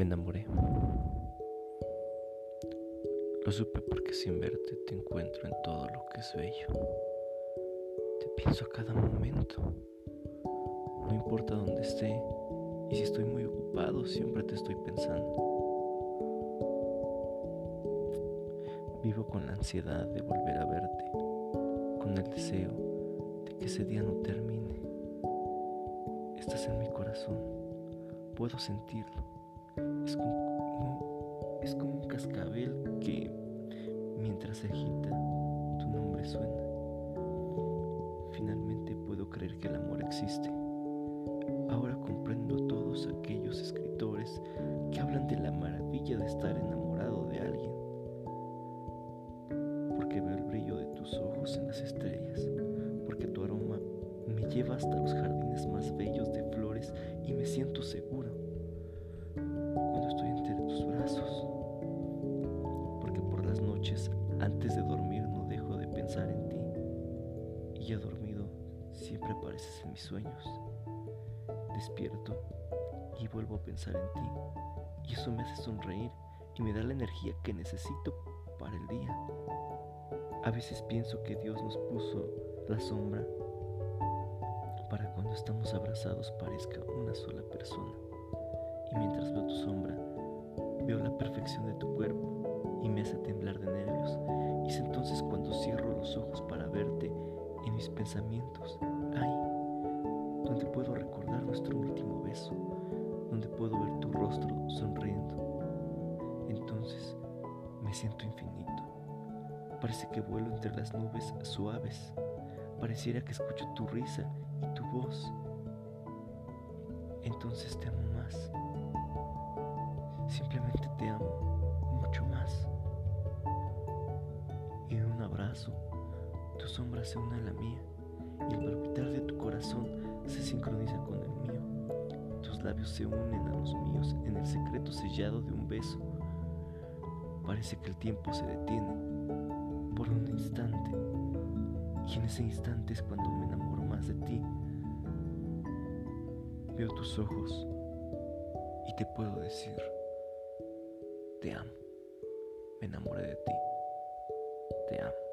Me enamoré. Lo supe porque sin verte te encuentro en todo lo que es bello. Te pienso a cada momento. No importa dónde esté y si estoy muy ocupado, siempre te estoy pensando. Vivo con la ansiedad de volver a verte, con el deseo de que ese día no termine. Estás en mi corazón, puedo sentirlo. Es como, es como un cascabel que, mientras se agita, tu nombre suena. Finalmente puedo creer que el amor existe. Ahora comprendo a todos aquellos escritores que hablan de la maravilla de estar enamorado de alguien. Porque veo el brillo de tus ojos en las estrellas, porque tu aroma me lleva hasta los jardines más bellos de flores y me siento seguro ya dormido, siempre apareces en mis sueños. Despierto y vuelvo a pensar en ti. Y eso me hace sonreír y me da la energía que necesito para el día. A veces pienso que Dios nos puso la sombra para cuando estamos abrazados parezca una sola persona. Y mientras veo tu sombra, veo la perfección de tu cuerpo y me hace temblar de nervios. Y es entonces cuando cierro los ojos pensamientos. Ahí, donde puedo recordar nuestro último beso, donde puedo ver tu rostro sonriendo. Entonces me siento infinito. Parece que vuelo entre las nubes suaves. Pareciera que escucho tu risa y tu voz. Entonces te amo más. Simplemente te amo mucho más. Y en un abrazo, tu sombra se une a la mía corazón se sincroniza con el mío. Tus labios se unen a los míos en el secreto sellado de un beso. Parece que el tiempo se detiene por un instante y en ese instante es cuando me enamoro más de ti. Veo tus ojos y te puedo decir, te amo. Me enamoré de ti. Te amo.